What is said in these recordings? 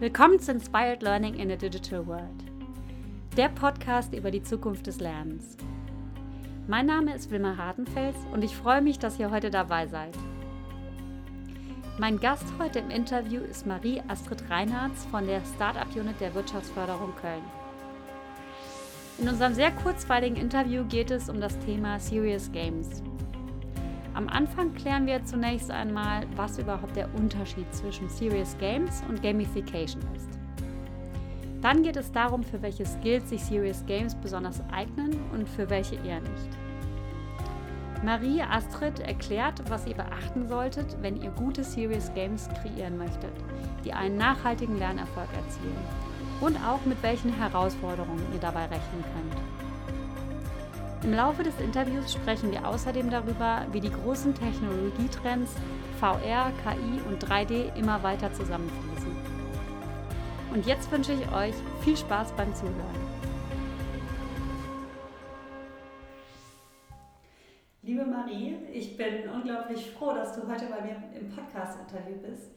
Willkommen zu Inspired Learning in a Digital World, der Podcast über die Zukunft des Lernens. Mein Name ist Wilma Hartenfels und ich freue mich, dass ihr heute dabei seid. Mein Gast heute im Interview ist Marie Astrid Reinhardt von der Startup Unit der Wirtschaftsförderung Köln. In unserem sehr kurzweiligen Interview geht es um das Thema Serious Games. Am Anfang klären wir zunächst einmal, was überhaupt der Unterschied zwischen Serious Games und Gamification ist. Dann geht es darum, für welche Skills sich Serious Games besonders eignen und für welche eher nicht. Marie Astrid erklärt, was ihr beachten solltet, wenn ihr gute Serious Games kreieren möchtet, die einen nachhaltigen Lernerfolg erzielen und auch mit welchen Herausforderungen ihr dabei rechnen könnt. Im Laufe des Interviews sprechen wir außerdem darüber, wie die großen Technologietrends VR, KI und 3D immer weiter zusammenfließen. Und jetzt wünsche ich euch viel Spaß beim Zuhören. Liebe Marie, ich bin unglaublich froh, dass du heute bei mir im Podcast-Interview bist.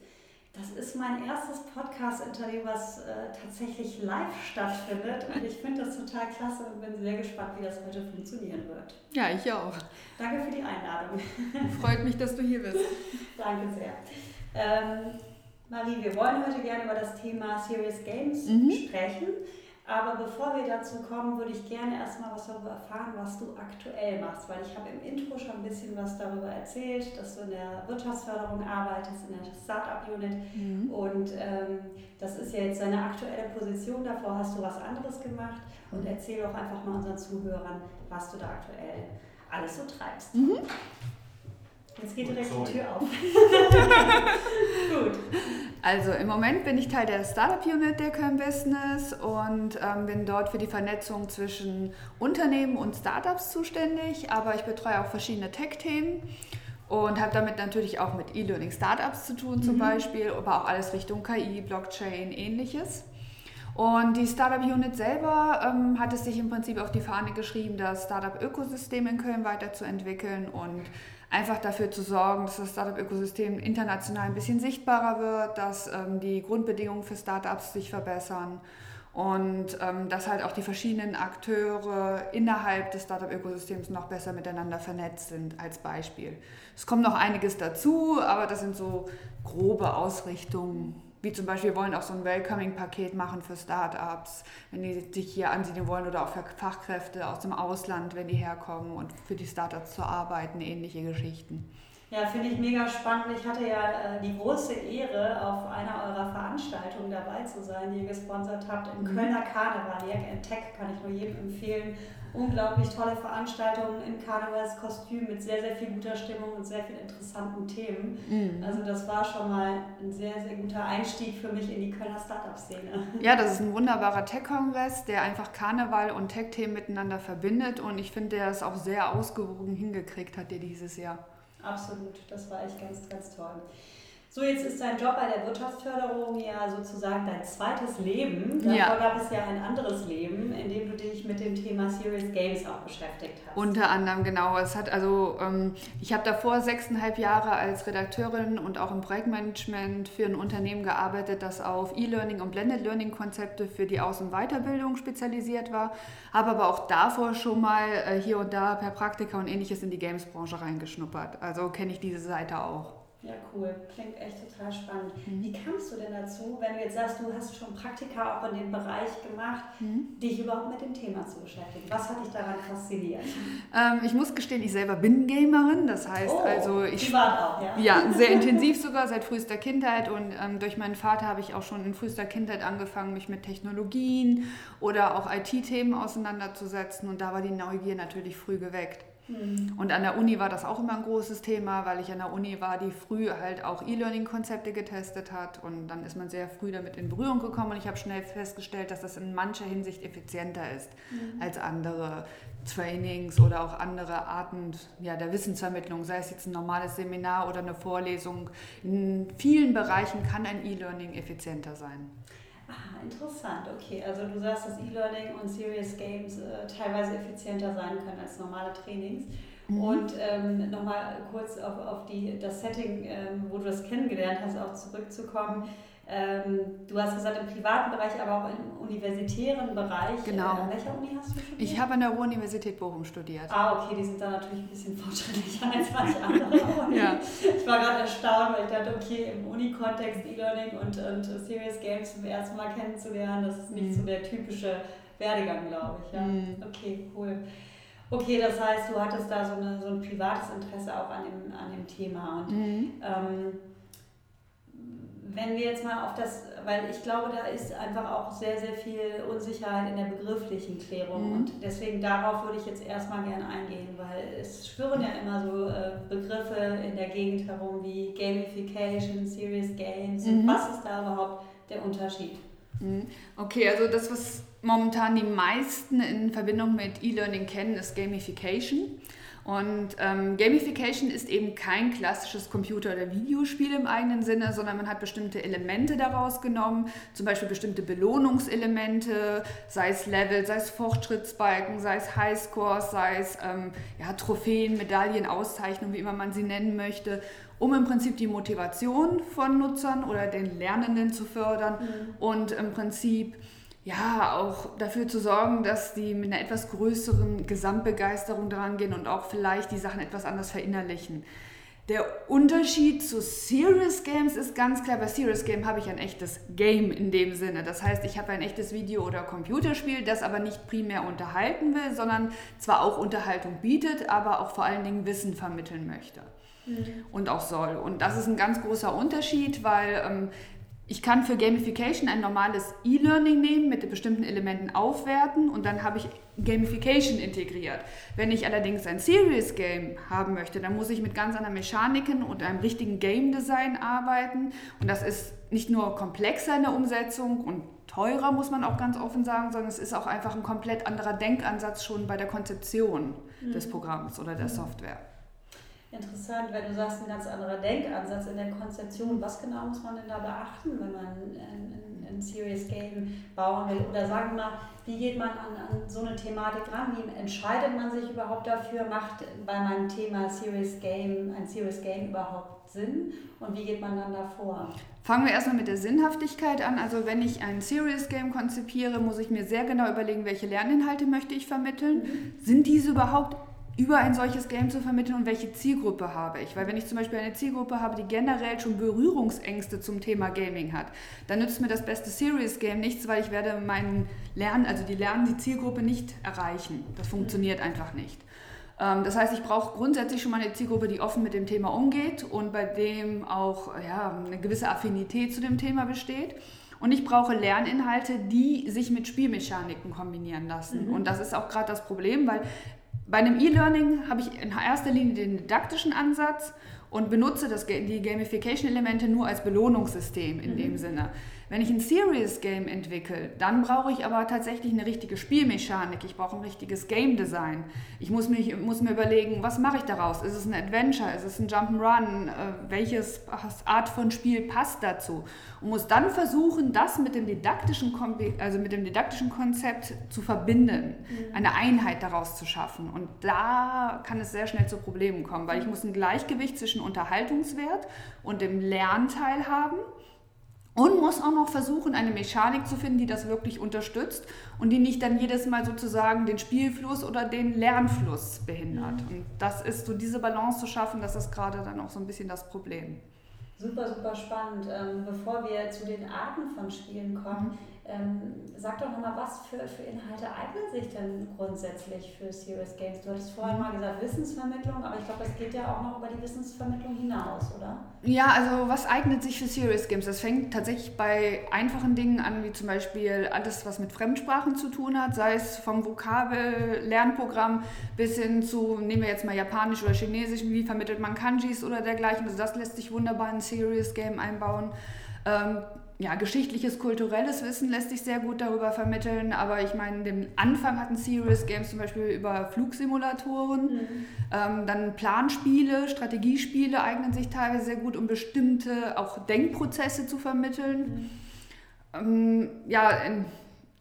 Das ist mein erstes Podcast-Interview, was äh, tatsächlich live stattfindet. Und ich finde das total klasse und bin sehr gespannt, wie das heute funktionieren wird. Ja, ich auch. Danke für die Einladung. Freut mich, dass du hier bist. Danke sehr. Ähm, Marie, wir wollen heute gerne über das Thema Serious Games mhm. sprechen. Aber bevor wir dazu kommen, würde ich gerne erstmal was darüber erfahren, was du aktuell machst, weil ich habe im Intro schon ein bisschen was darüber erzählt, dass du in der Wirtschaftsförderung arbeitest, in der Startup-Unit mhm. und ähm, das ist ja jetzt deine aktuelle Position, davor hast du was anderes gemacht und erzähl doch einfach mal unseren Zuhörern, was du da aktuell alles so treibst. Mhm. Jetzt geht direkt die Tür auf. Gut. Also im Moment bin ich Teil der Startup Unit der Köln Business und ähm, bin dort für die Vernetzung zwischen Unternehmen und Startups zuständig, aber ich betreue auch verschiedene Tech-Themen und habe damit natürlich auch mit E-Learning Startups zu tun zum mhm. Beispiel, aber auch alles Richtung KI, Blockchain, ähnliches. Und die Startup Unit selber ähm, hat es sich im Prinzip auf die Fahne geschrieben, das Startup-Ökosystem in Köln weiterzuentwickeln und einfach dafür zu sorgen, dass das Startup-Ökosystem international ein bisschen sichtbarer wird, dass ähm, die Grundbedingungen für Startups sich verbessern und ähm, dass halt auch die verschiedenen Akteure innerhalb des Startup-Ökosystems noch besser miteinander vernetzt sind, als Beispiel. Es kommt noch einiges dazu, aber das sind so grobe Ausrichtungen wie zum Beispiel, wir wollen auch so ein Welcoming-Paket machen für Startups, wenn die sich hier ansiedeln wollen oder auch für Fachkräfte aus dem Ausland, wenn die herkommen und für die Startups zu arbeiten, ähnliche Geschichten. Ja, finde ich mega spannend. Ich hatte ja äh, die große Ehre, auf einer eurer Veranstaltungen dabei zu sein, die ihr gesponsert habt im mhm. Kölner Karneval. Jack Tech kann ich nur jedem empfehlen. Unglaublich tolle Veranstaltungen im Karnevalskostüm mit sehr, sehr viel guter Stimmung und sehr vielen interessanten Themen. Mhm. Also das war schon mal ein sehr, sehr guter Einstieg für mich in die Kölner Startup-Szene. Ja, das ist ein wunderbarer Tech-Kongress, der einfach Karneval und Tech-Themen miteinander verbindet und ich finde, der es auch sehr ausgewogen hingekriegt hat, der dieses Jahr. Absolut, das war echt ganz, ganz toll. So, jetzt ist dein Job bei der Wirtschaftsförderung ja sozusagen dein zweites Leben. Davor ja. gab es ja ein anderes Leben, in dem du dich mit dem Thema Serious Games auch beschäftigt hast. Unter anderem, genau. Es hat also, ähm, ich habe davor sechseinhalb Jahre als Redakteurin und auch im Projektmanagement für ein Unternehmen gearbeitet, das auf E-Learning und Blended Learning Konzepte für die Aus- und Weiterbildung spezialisiert war, habe aber auch davor schon mal äh, hier und da per Praktika und ähnliches in die Games-Branche reingeschnuppert. Also kenne ich diese Seite auch. Ja, cool. Klingt echt total spannend. Mhm. Wie kamst du denn dazu, wenn du jetzt sagst, du hast schon Praktika auch in dem Bereich gemacht, mhm. dich überhaupt mit dem Thema zu beschäftigen? Was hat dich daran fasziniert? Ähm, ich muss gestehen, ich selber bin Gamerin. Das heißt, oh, also ich. Privat auch, ja. Ja, sehr intensiv sogar seit frühester Kindheit. Und ähm, durch meinen Vater habe ich auch schon in frühester Kindheit angefangen, mich mit Technologien oder auch IT-Themen auseinanderzusetzen. Und da war die Neugier natürlich früh geweckt. Mhm. Und an der Uni war das auch immer ein großes Thema, weil ich an der Uni war, die früh halt auch E-Learning-Konzepte getestet hat. Und dann ist man sehr früh damit in Berührung gekommen. Und ich habe schnell festgestellt, dass das in mancher Hinsicht effizienter ist mhm. als andere Trainings oder auch andere Arten ja, der Wissensvermittlung, sei es jetzt ein normales Seminar oder eine Vorlesung. In vielen Bereichen kann ein E-Learning effizienter sein. Ah, interessant, okay. Also du sagst, dass E-Learning und Serious Games äh, teilweise effizienter sein können als normale Trainings. Mhm. Und ähm, nochmal kurz auf, auf die, das Setting, ähm, wo du das kennengelernt hast, auch zurückzukommen. Ähm, du hast gesagt, im privaten Bereich, aber auch im universitären Bereich. Genau. Äh, an welcher Uni hast du studiert? Ich habe an der Ruhr-Universität Bochum studiert. Ah, okay, die sind da natürlich ein bisschen fortschrittlicher als manche andere ja. Ich war gerade erstaunt, weil ich dachte, okay, im Uni-Kontext E-Learning und, und Serious Games zum ersten Mal kennenzulernen, das ist nicht mhm. so der typische Werdegang, glaube ich. Ja. Mhm. Okay, cool. Okay, das heißt, du hattest da so, eine, so ein privates Interesse auch an dem, an dem Thema. Und mhm. ähm, wenn wir jetzt mal auf das, weil ich glaube, da ist einfach auch sehr, sehr viel Unsicherheit in der begrifflichen Klärung mhm. und deswegen darauf würde ich jetzt erstmal gerne eingehen, weil es schwirren ja immer so äh, Begriffe in der Gegend herum wie Gamification, Serious Games. Mhm. Was ist da überhaupt der Unterschied? Mhm. Okay, also das, was momentan die meisten in Verbindung mit E-Learning kennen, ist Gamification. Und ähm, Gamification ist eben kein klassisches Computer- oder Videospiel im eigenen Sinne, sondern man hat bestimmte Elemente daraus genommen, zum Beispiel bestimmte Belohnungselemente, sei es Level, sei es Fortschrittsbalken, sei es Highscores, sei es ähm, ja, Trophäen, Medaillen, Auszeichnungen, wie immer man sie nennen möchte, um im Prinzip die Motivation von Nutzern oder den Lernenden zu fördern mhm. und im Prinzip ja, auch dafür zu sorgen, dass die mit einer etwas größeren Gesamtbegeisterung dran gehen und auch vielleicht die Sachen etwas anders verinnerlichen. Der Unterschied zu Serious Games ist ganz klar, bei Serious Game habe ich ein echtes Game in dem Sinne. Das heißt, ich habe ein echtes Video- oder Computerspiel, das aber nicht primär unterhalten will, sondern zwar auch Unterhaltung bietet, aber auch vor allen Dingen Wissen vermitteln möchte. Mhm. Und auch soll. Und das ist ein ganz großer Unterschied, weil ähm, ich kann für Gamification ein normales E-Learning nehmen, mit bestimmten Elementen aufwerten und dann habe ich Gamification integriert. Wenn ich allerdings ein Serious Game haben möchte, dann muss ich mit ganz anderen Mechaniken und einem richtigen Game Design arbeiten und das ist nicht nur komplexer in der Umsetzung und teurer, muss man auch ganz offen sagen, sondern es ist auch einfach ein komplett anderer Denkansatz schon bei der Konzeption mhm. des Programms oder der mhm. Software. Interessant, wenn du sagst, ein ganz anderer Denkansatz in der Konzeption. Was genau muss man denn da beachten, wenn man ein, ein, ein Serious Game bauen will? Oder sagen wir mal, wie geht man an, an so eine Thematik ran? Wie entscheidet man sich überhaupt dafür? Macht bei meinem Thema Serious Game ein Serious Game überhaupt Sinn? Und wie geht man dann davor? Fangen wir erstmal mit der Sinnhaftigkeit an. Also wenn ich ein Serious Game konzipiere, muss ich mir sehr genau überlegen, welche Lerninhalte möchte ich vermitteln. Mhm. Sind diese überhaupt über ein solches Game zu vermitteln und welche Zielgruppe habe ich. Weil wenn ich zum Beispiel eine Zielgruppe habe, die generell schon Berührungsängste zum Thema Gaming hat, dann nützt mir das beste Serious Game nichts, weil ich werde meinen Lernen, also die Lernen, die Zielgruppe nicht erreichen. Das funktioniert einfach nicht. Ähm, das heißt, ich brauche grundsätzlich schon mal eine Zielgruppe, die offen mit dem Thema umgeht und bei dem auch ja, eine gewisse Affinität zu dem Thema besteht. Und ich brauche Lerninhalte, die sich mit Spielmechaniken kombinieren lassen. Mhm. Und das ist auch gerade das Problem, weil bei einem E-Learning habe ich in erster Linie den didaktischen Ansatz und benutze das, die Gamification-Elemente nur als Belohnungssystem in mhm. dem Sinne. Wenn ich ein Serious Game entwickle, dann brauche ich aber tatsächlich eine richtige Spielmechanik. Ich brauche ein richtiges Game Design. Ich muss, mich, muss mir überlegen, was mache ich daraus? Ist es ein Adventure? Ist es ein Jump'n'Run? Äh, welches Art von Spiel passt dazu? Und muss dann versuchen, das mit dem didaktischen, also mit dem didaktischen Konzept zu verbinden, mhm. eine Einheit daraus zu schaffen. Und da kann es sehr schnell zu Problemen kommen, weil ich muss ein Gleichgewicht zwischen Unterhaltungswert und dem Lernteil haben und muss auch noch versuchen, eine Mechanik zu finden, die das wirklich unterstützt und die nicht dann jedes Mal sozusagen den Spielfluss oder den Lernfluss behindert. Mhm. Und das ist so diese Balance zu schaffen, das ist gerade dann auch so ein bisschen das Problem. Super, super spannend. Ähm, bevor wir zu den Arten von Spielen kommen, mhm. Ähm, sag doch nochmal, was für, für Inhalte eignen sich denn grundsätzlich für Serious Games? Du hattest vorhin mal gesagt Wissensvermittlung, aber ich glaube, das geht ja auch noch über die Wissensvermittlung hinaus, oder? Ja, also was eignet sich für Serious Games? Das fängt tatsächlich bei einfachen Dingen an, wie zum Beispiel alles, was mit Fremdsprachen zu tun hat, sei es vom Vokabel-Lernprogramm bis hin zu, nehmen wir jetzt mal Japanisch oder Chinesisch, wie vermittelt man Kanjis oder dergleichen. Also das lässt sich wunderbar in ein Serious Game einbauen. Ähm, ja, geschichtliches, kulturelles Wissen lässt sich sehr gut darüber vermitteln, aber ich meine, den Anfang hatten Serious Games zum Beispiel über Flugsimulatoren, mhm. ähm, dann Planspiele, Strategiespiele eignen sich teilweise sehr gut, um bestimmte auch Denkprozesse zu vermitteln. Mhm. Ähm, ja, in,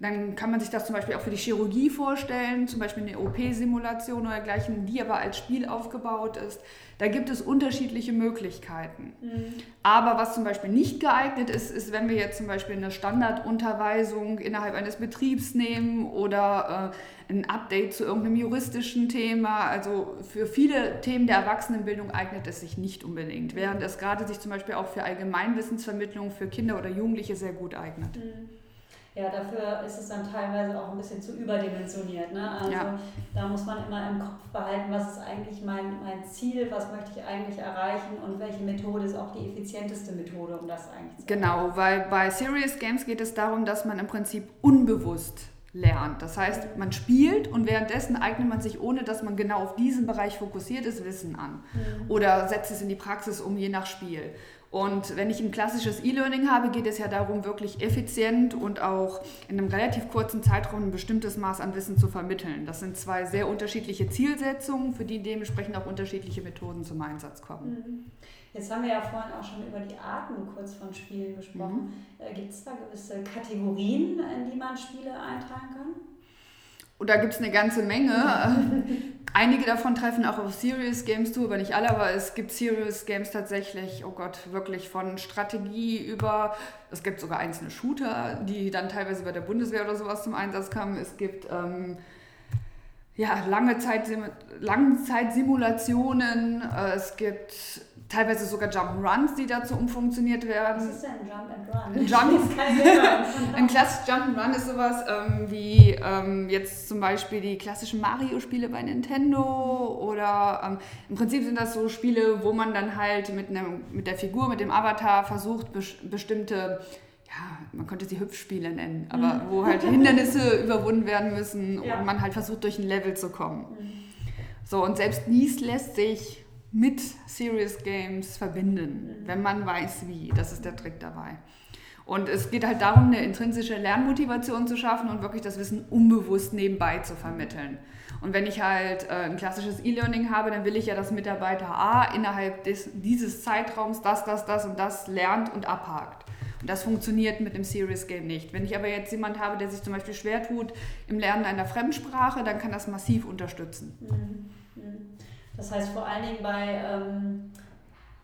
Dann kann man sich das zum Beispiel auch für die Chirurgie vorstellen, zum Beispiel eine OP-Simulation oder dergleichen, die aber als Spiel aufgebaut ist. Da gibt es unterschiedliche Möglichkeiten. Mhm. Aber was zum Beispiel nicht geeignet ist, ist, wenn wir jetzt zum Beispiel eine Standardunterweisung innerhalb eines Betriebs nehmen oder äh, ein Update zu irgendeinem juristischen Thema. Also für viele Themen der Erwachsenenbildung eignet es sich nicht unbedingt, während es gerade sich zum Beispiel auch für Allgemeinwissensvermittlung für Kinder oder Jugendliche sehr gut eignet. Mhm. Ja, dafür ist es dann teilweise auch ein bisschen zu überdimensioniert. Ne? Also ja. da muss man immer im Kopf behalten, was ist eigentlich mein, mein Ziel, was möchte ich eigentlich erreichen und welche Methode ist auch die effizienteste Methode, um das eigentlich zu Genau, erreichen. weil bei Serious Games geht es darum, dass man im Prinzip unbewusst lernt. Das heißt, man spielt und währenddessen eignet man sich, ohne dass man genau auf diesen Bereich fokussiert ist, Wissen an. Mhm. Oder setzt es in die Praxis um, je nach Spiel. Und wenn ich ein klassisches E-Learning habe, geht es ja darum, wirklich effizient und auch in einem relativ kurzen Zeitraum ein bestimmtes Maß an Wissen zu vermitteln. Das sind zwei sehr unterschiedliche Zielsetzungen, für die dementsprechend auch unterschiedliche Methoden zum Einsatz kommen. Mhm. Jetzt haben wir ja vorhin auch schon über die Arten kurz von Spielen gesprochen. Mhm. Äh, gibt es da gewisse Kategorien, in die man Spiele eintragen kann? Und da gibt es eine ganze Menge. Einige davon treffen auch auf Serious Games zu, aber nicht alle, aber es gibt Serious Games tatsächlich, oh Gott, wirklich von Strategie über, es gibt sogar einzelne Shooter, die dann teilweise bei der Bundeswehr oder sowas zum Einsatz kamen. Es gibt ähm, ja, lange Zeit, Langzeitsimulationen, äh, es gibt teilweise sogar Jump'n'Runs, die dazu umfunktioniert werden. Was ist denn ein Jump and Run? Jump, ein klassisches Jump'n'Run ist sowas ähm, wie ähm, jetzt zum Beispiel die klassischen Mario-Spiele bei Nintendo oder ähm, im Prinzip sind das so Spiele, wo man dann halt mit, einem, mit der Figur, mit dem Avatar versucht, bes bestimmte ja, man könnte sie Hüpfspiele nennen, aber mhm. wo halt Hindernisse überwunden werden müssen ja. und man halt versucht, durch ein Level zu kommen. Mhm. So, und selbst dies lässt sich mit Serious Games verbinden, wenn man weiß wie. Das ist der Trick dabei. Und es geht halt darum, eine intrinsische Lernmotivation zu schaffen und wirklich das Wissen unbewusst nebenbei zu vermitteln. Und wenn ich halt äh, ein klassisches E-Learning habe, dann will ich ja, dass Mitarbeiter A innerhalb des, dieses Zeitraums das, das, das und das lernt und abhakt. Und das funktioniert mit dem Serious Game nicht. Wenn ich aber jetzt jemand habe, der sich zum Beispiel schwer tut im Lernen einer Fremdsprache, dann kann das massiv unterstützen. Mhm. Mhm. Das heißt vor allen Dingen bei, ähm,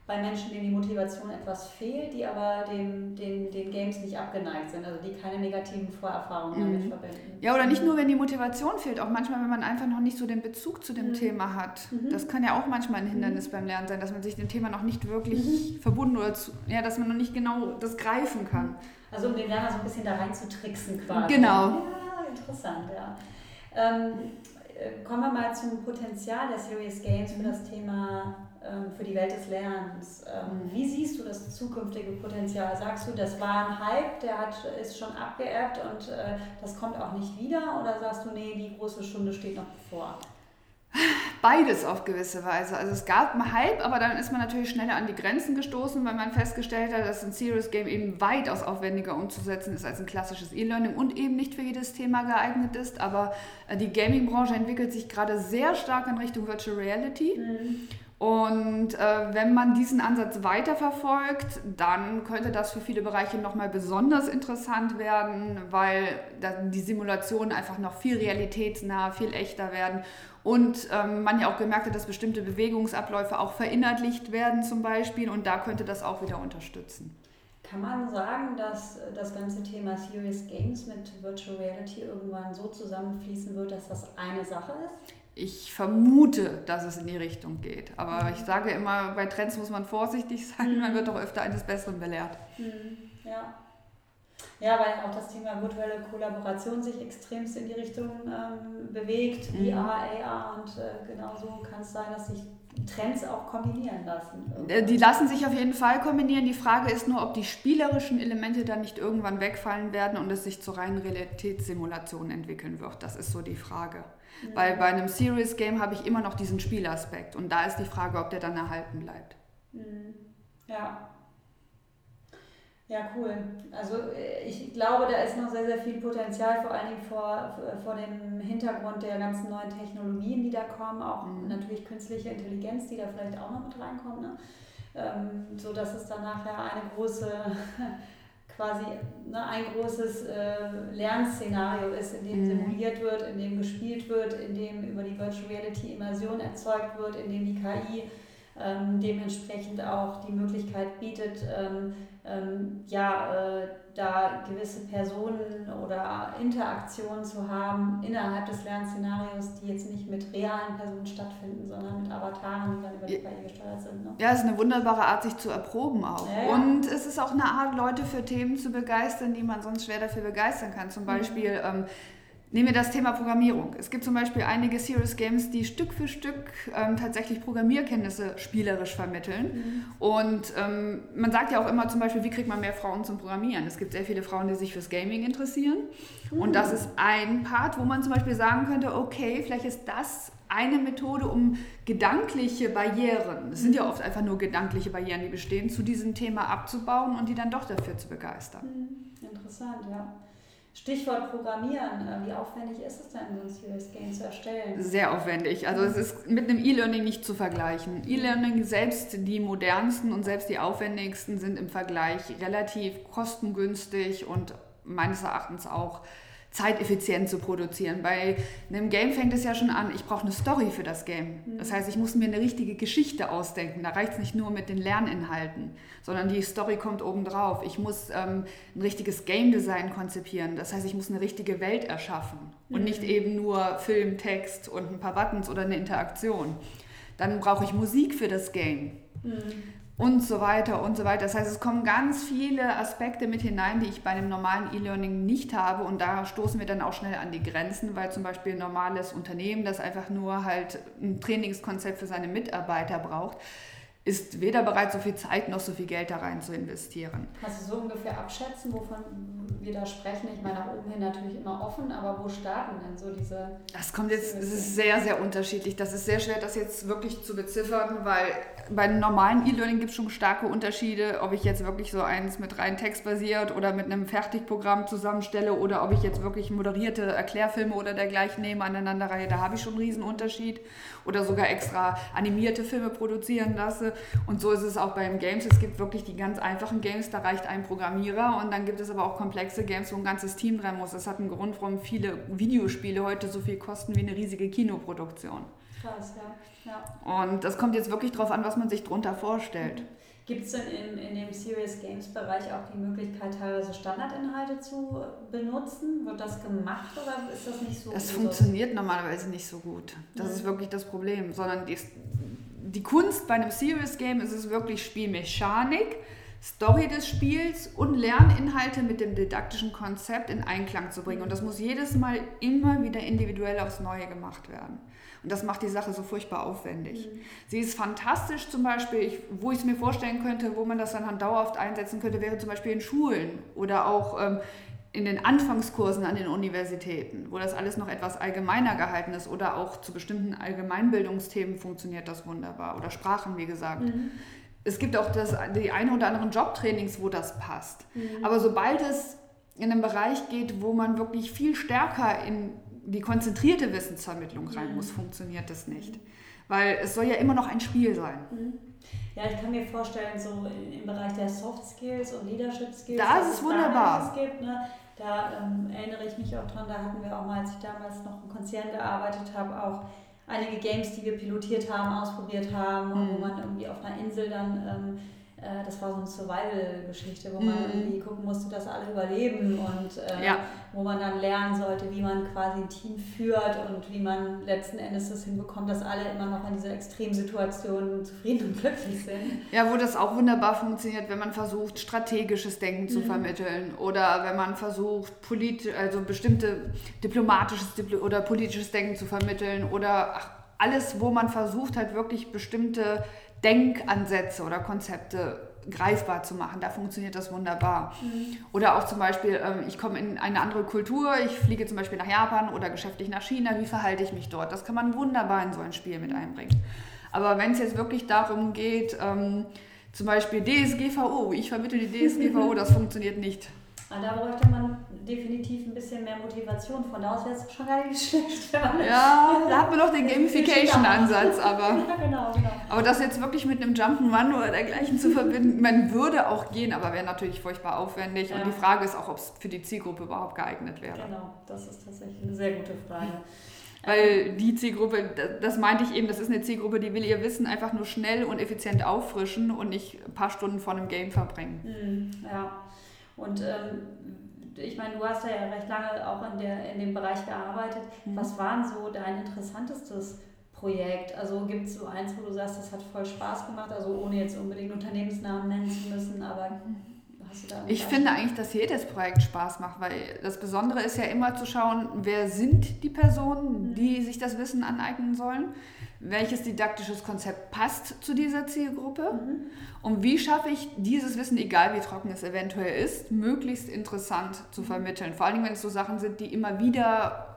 bei Menschen, denen die Motivation etwas fehlt, die aber dem, den, den Games nicht abgeneigt sind, also die keine negativen Vorerfahrungen mhm. damit verbinden. Ja, oder nicht nur, wenn die Motivation fehlt, auch manchmal, wenn man einfach noch nicht so den Bezug zu dem mhm. Thema hat. Mhm. Das kann ja auch manchmal ein Hindernis mhm. beim Lernen sein, dass man sich dem Thema noch nicht wirklich mhm. verbunden oder zu, ja, dass man noch nicht genau das greifen kann. Also um den Lerner so ein bisschen da rein zu tricksen quasi. Genau. Ja, interessant, ja. Ähm, äh, kommen wir mal zum Potenzial der Serious Games für das Thema ähm, für die Welt des Lernens. Ähm, mhm. wie siehst du das zukünftige Potenzial? Sagst du, das war ein Hype, der hat, ist schon abgeerbt und äh, das kommt auch nicht wieder? Oder sagst du, nee, die große Stunde steht noch bevor? Beides auf gewisse Weise. Also es gab einen Hype, aber dann ist man natürlich schneller an die Grenzen gestoßen, weil man festgestellt hat, dass ein Serious Game eben weitaus aufwendiger umzusetzen ist als ein klassisches E-Learning und eben nicht für jedes Thema geeignet ist. Aber äh, die Gaming-Branche entwickelt sich gerade sehr stark in Richtung Virtual Reality. Mhm. Und äh, wenn man diesen Ansatz weiterverfolgt, dann könnte das für viele Bereiche nochmal besonders interessant werden, weil die Simulationen einfach noch viel realitätsnah, viel echter werden und ähm, man ja auch gemerkt hat, dass bestimmte Bewegungsabläufe auch verinnerlicht werden zum Beispiel und da könnte das auch wieder unterstützen. Kann man sagen, dass das ganze Thema Serious Games mit Virtual Reality irgendwann so zusammenfließen wird, dass das eine Sache ist? Ich vermute, dass es in die Richtung geht. Aber mhm. ich sage immer, bei Trends muss man vorsichtig sein. Man wird doch öfter eines Besseren belehrt. Mhm. Ja. Ja, weil auch das Thema virtuelle Kollaboration sich extremst in die Richtung ähm, bewegt, mhm. VR, AR und äh, genauso kann es sein, dass sich Trends auch kombinieren lassen. Äh, die lassen sich auf jeden Fall kombinieren. Die Frage ist nur, ob die spielerischen Elemente dann nicht irgendwann wegfallen werden und es sich zu reinen Realitätssimulationen entwickeln wird. Das ist so die Frage. Mhm. Weil bei einem Serious Game habe ich immer noch diesen Spielaspekt und da ist die Frage, ob der dann erhalten bleibt. Mhm. Ja. Ja, cool. Also äh, ich glaube, da ist noch sehr, sehr viel Potenzial, vor allen Dingen vor, vor dem Hintergrund der ganzen neuen Technologien, die da kommen, auch mhm. natürlich künstliche Intelligenz, die da vielleicht auch noch mit reinkommt, ne? ähm, so dass es dann nachher eine große quasi ne, ein großes äh, Lernszenario ist, in dem mhm. simuliert wird, in dem gespielt wird, in dem über die Virtual Reality Immersion erzeugt wird, in dem die KI ähm, dementsprechend auch die Möglichkeit bietet, ähm, ähm, ja, äh, da gewisse Personen oder Interaktionen zu haben innerhalb des Lernszenarios, die jetzt nicht mit realen Personen stattfinden, sondern mit Avataren, die dann über die KI gesteuert sind. Ne? Ja, es ist eine wunderbare Art, sich zu erproben auch. Ja, ja. Und es ist auch eine Art, Leute für Themen zu begeistern, die man sonst schwer dafür begeistern kann. Zum mhm. Beispiel mhm. ähm, Nehmen wir das Thema Programmierung. Es gibt zum Beispiel einige Serious Games, die Stück für Stück ähm, tatsächlich Programmierkenntnisse spielerisch vermitteln. Mhm. Und ähm, man sagt ja auch immer zum Beispiel, wie kriegt man mehr Frauen zum Programmieren? Es gibt sehr viele Frauen, die sich fürs Gaming interessieren. Mhm. Und das ist ein Part, wo man zum Beispiel sagen könnte, okay, vielleicht ist das eine Methode, um gedankliche Barrieren, es sind ja oft einfach nur gedankliche Barrieren, die bestehen, zu diesem Thema abzubauen und die dann doch dafür zu begeistern. Mhm. Interessant, ja. Stichwort Programmieren, äh, wie aufwendig ist es denn, so ein Serious Game zu erstellen? Sehr aufwendig. Also es ist mit einem E-Learning nicht zu vergleichen. E-Learning selbst die modernsten und selbst die aufwendigsten sind im Vergleich relativ kostengünstig und meines Erachtens auch zeiteffizient zu produzieren. Bei einem Game fängt es ja schon an, ich brauche eine Story für das Game. Mhm. Das heißt, ich muss mir eine richtige Geschichte ausdenken. Da reicht es nicht nur mit den Lerninhalten, sondern die Story kommt obendrauf. Ich muss ähm, ein richtiges Game Design konzipieren. Das heißt, ich muss eine richtige Welt erschaffen und nicht mhm. eben nur Film, Text und ein paar Buttons oder eine Interaktion. Dann brauche ich Musik für das Game. Mhm und so weiter und so weiter. Das heißt, es kommen ganz viele Aspekte mit hinein, die ich bei einem normalen E-Learning nicht habe und da stoßen wir dann auch schnell an die Grenzen, weil zum Beispiel ein normales Unternehmen, das einfach nur halt ein Trainingskonzept für seine Mitarbeiter braucht, ist weder bereit, so viel Zeit noch so viel Geld da rein zu investieren. Kannst du so ungefähr abschätzen, wovon wir da sprechen? Ich meine, nach oben hin natürlich immer offen, aber wo starten denn so diese... Das kommt jetzt, es ist sehr, sehr unterschiedlich. Das ist sehr schwer, das jetzt wirklich zu beziffern, weil bei einem normalen E-Learning gibt es schon starke Unterschiede, ob ich jetzt wirklich so eins mit rein Text basiert oder mit einem Fertigprogramm zusammenstelle oder ob ich jetzt wirklich moderierte Erklärfilme oder dergleichen nehme, aneinanderreihe. Da habe ich schon einen riesen Unterschied. Oder sogar extra animierte Filme produzieren lasse. Und so ist es auch beim Games. Es gibt wirklich die ganz einfachen Games, da reicht ein Programmierer. Und dann gibt es aber auch komplexe Games, wo ein ganzes Team dran muss. Das hat einen Grund, warum viele Videospiele heute so viel kosten wie eine riesige Kinoproduktion. Krass, ja. Ja. Und das kommt jetzt wirklich darauf an, was man sich darunter vorstellt. Gibt es denn in, in dem Serious Games Bereich auch die Möglichkeit, teilweise Standardinhalte zu benutzen? Wird das gemacht oder ist das nicht so? Das funktioniert normalerweise nicht so gut. Das mhm. ist wirklich das Problem. Sondern die, die Kunst bei einem Serious Game ist es wirklich Spielmechanik, Story des Spiels und Lerninhalte mit dem didaktischen Konzept in Einklang zu bringen. Und das muss jedes Mal immer wieder individuell aufs Neue gemacht werden. Und das macht die Sache so furchtbar aufwendig. Mhm. Sie ist fantastisch zum Beispiel, ich, wo ich es mir vorstellen könnte, wo man das dann dauerhaft einsetzen könnte, wäre zum Beispiel in Schulen oder auch ähm, in den Anfangskursen an den Universitäten, wo das alles noch etwas allgemeiner gehalten ist oder auch zu bestimmten Allgemeinbildungsthemen funktioniert das wunderbar oder Sprachen, wie gesagt. Mhm. Es gibt auch das, die ein oder anderen Jobtrainings, wo das passt. Mhm. Aber sobald es in einen Bereich geht, wo man wirklich viel stärker in die konzentrierte Wissensvermittlung rein muss, funktioniert das nicht. Weil es soll ja immer noch ein Spiel sein. Mhm. Ja, ich kann mir vorstellen, so im Bereich der Soft Skills und Leadership Skills, da ist es wunderbar. Da, gibt, ne? da ähm, erinnere ich mich auch dran, da hatten wir auch mal, als ich damals noch im Konzern gearbeitet habe, auch einige Games, die wir pilotiert haben, ausprobiert haben, mhm. wo man irgendwie auf einer Insel dann ähm, äh, das war so eine Survival-Geschichte, wo man mhm. irgendwie gucken musste, dass alle überleben und äh, ja. wo man dann lernen sollte, wie man quasi ein Team führt und wie man letzten Endes das hinbekommt, dass alle immer noch in dieser Extremsituation zufrieden und glücklich sind. Ja, wo das auch wunderbar funktioniert, wenn man versucht, strategisches Denken mhm. zu vermitteln oder wenn man versucht, polit also bestimmte diplomatisches oder politisches Denken zu vermitteln oder ach, alles, wo man versucht halt wirklich bestimmte Denkansätze oder Konzepte greifbar zu machen. Da funktioniert das wunderbar. Mhm. Oder auch zum Beispiel, ähm, ich komme in eine andere Kultur, ich fliege zum Beispiel nach Japan oder geschäftlich nach China, wie verhalte ich mich dort? Das kann man wunderbar in so ein Spiel mit einbringen. Aber wenn es jetzt wirklich darum geht, ähm, zum Beispiel DSGVO, ich vermittle die DSGVO, das funktioniert nicht. Aber da bräuchte man definitiv ein bisschen mehr Motivation. Von da aus wäre es schon gar nicht schlecht. Ja, da hat man noch den Gamification-Ansatz, aber. Ja, genau, genau. Aber das jetzt wirklich mit einem Jump'n'Run oder dergleichen zu verbinden, man würde auch gehen, aber wäre natürlich furchtbar aufwendig. Ja. Und die Frage ist auch, ob es für die Zielgruppe überhaupt geeignet wäre. Genau, das ist tatsächlich eine sehr gute Frage. Weil die Zielgruppe, das meinte ich eben, das ist eine Zielgruppe, die will ihr Wissen einfach nur schnell und effizient auffrischen und nicht ein paar Stunden vor einem Game verbringen. Mhm, ja. Und ähm, ich meine, du hast ja recht lange auch in, der, in dem Bereich gearbeitet. Mhm. Was war denn so dein interessantestes Projekt? Also gibt es so eins, wo du sagst, das hat voll Spaß gemacht, also ohne jetzt unbedingt Unternehmensnamen nennen zu müssen, aber hast du da Ich finde eigentlich, dass jedes Projekt Spaß macht, weil das Besondere ist ja immer zu schauen, wer sind die Personen, mhm. die sich das Wissen aneignen sollen welches didaktisches Konzept passt zu dieser Zielgruppe mhm. und wie schaffe ich dieses Wissen, egal wie trocken es eventuell ist, möglichst interessant zu vermitteln. Vor allem, wenn es so Sachen sind, die immer wieder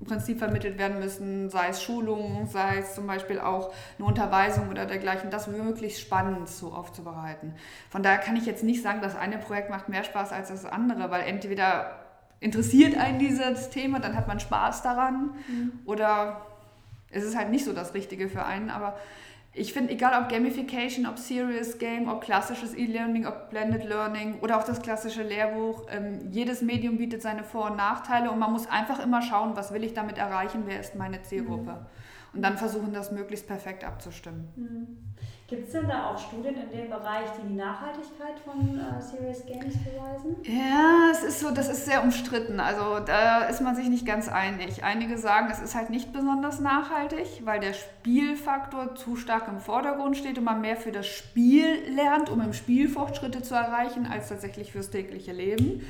im Prinzip vermittelt werden müssen, sei es Schulungen, sei es zum Beispiel auch eine Unterweisung oder dergleichen, das möglichst spannend so aufzubereiten. Von daher kann ich jetzt nicht sagen, das eine Projekt macht mehr Spaß als das andere, weil entweder interessiert einen dieses Thema, dann hat man Spaß daran mhm. oder es ist halt nicht so das Richtige für einen, aber ich finde, egal ob Gamification, ob Serious Game, ob klassisches E-Learning, ob Blended Learning oder auch das klassische Lehrbuch, ähm, jedes Medium bietet seine Vor- und Nachteile und man muss einfach immer schauen, was will ich damit erreichen, wer ist meine Zielgruppe. Mhm. Und dann versuchen, das möglichst perfekt abzustimmen. Mhm. Gibt es denn da auch Studien in dem Bereich, die die Nachhaltigkeit von äh, Serious Games beweisen? Ja, es ist so, das ist sehr umstritten. Also da ist man sich nicht ganz einig. Einige sagen, es ist halt nicht besonders nachhaltig, weil der Spielfaktor zu stark im Vordergrund steht und man mehr für das Spiel lernt, um im Spiel Fortschritte zu erreichen, als tatsächlich fürs tägliche Leben.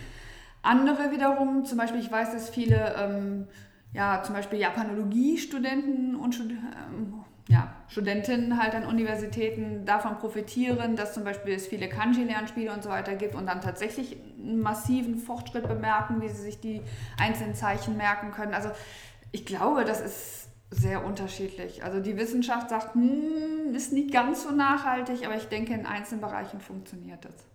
Andere wiederum, zum Beispiel, ich weiß, dass viele ähm, ja, zum Beispiel Japanologie-Studenten und ähm, ja, Studentinnen halt an Universitäten davon profitieren, dass zum Beispiel es viele Kanji-Lernspiele und so weiter gibt und dann tatsächlich einen massiven Fortschritt bemerken, wie sie sich die einzelnen Zeichen merken können. Also ich glaube, das ist sehr unterschiedlich. Also die Wissenschaft sagt, hm, ist nicht ganz so nachhaltig, aber ich denke, in einzelnen Bereichen funktioniert das.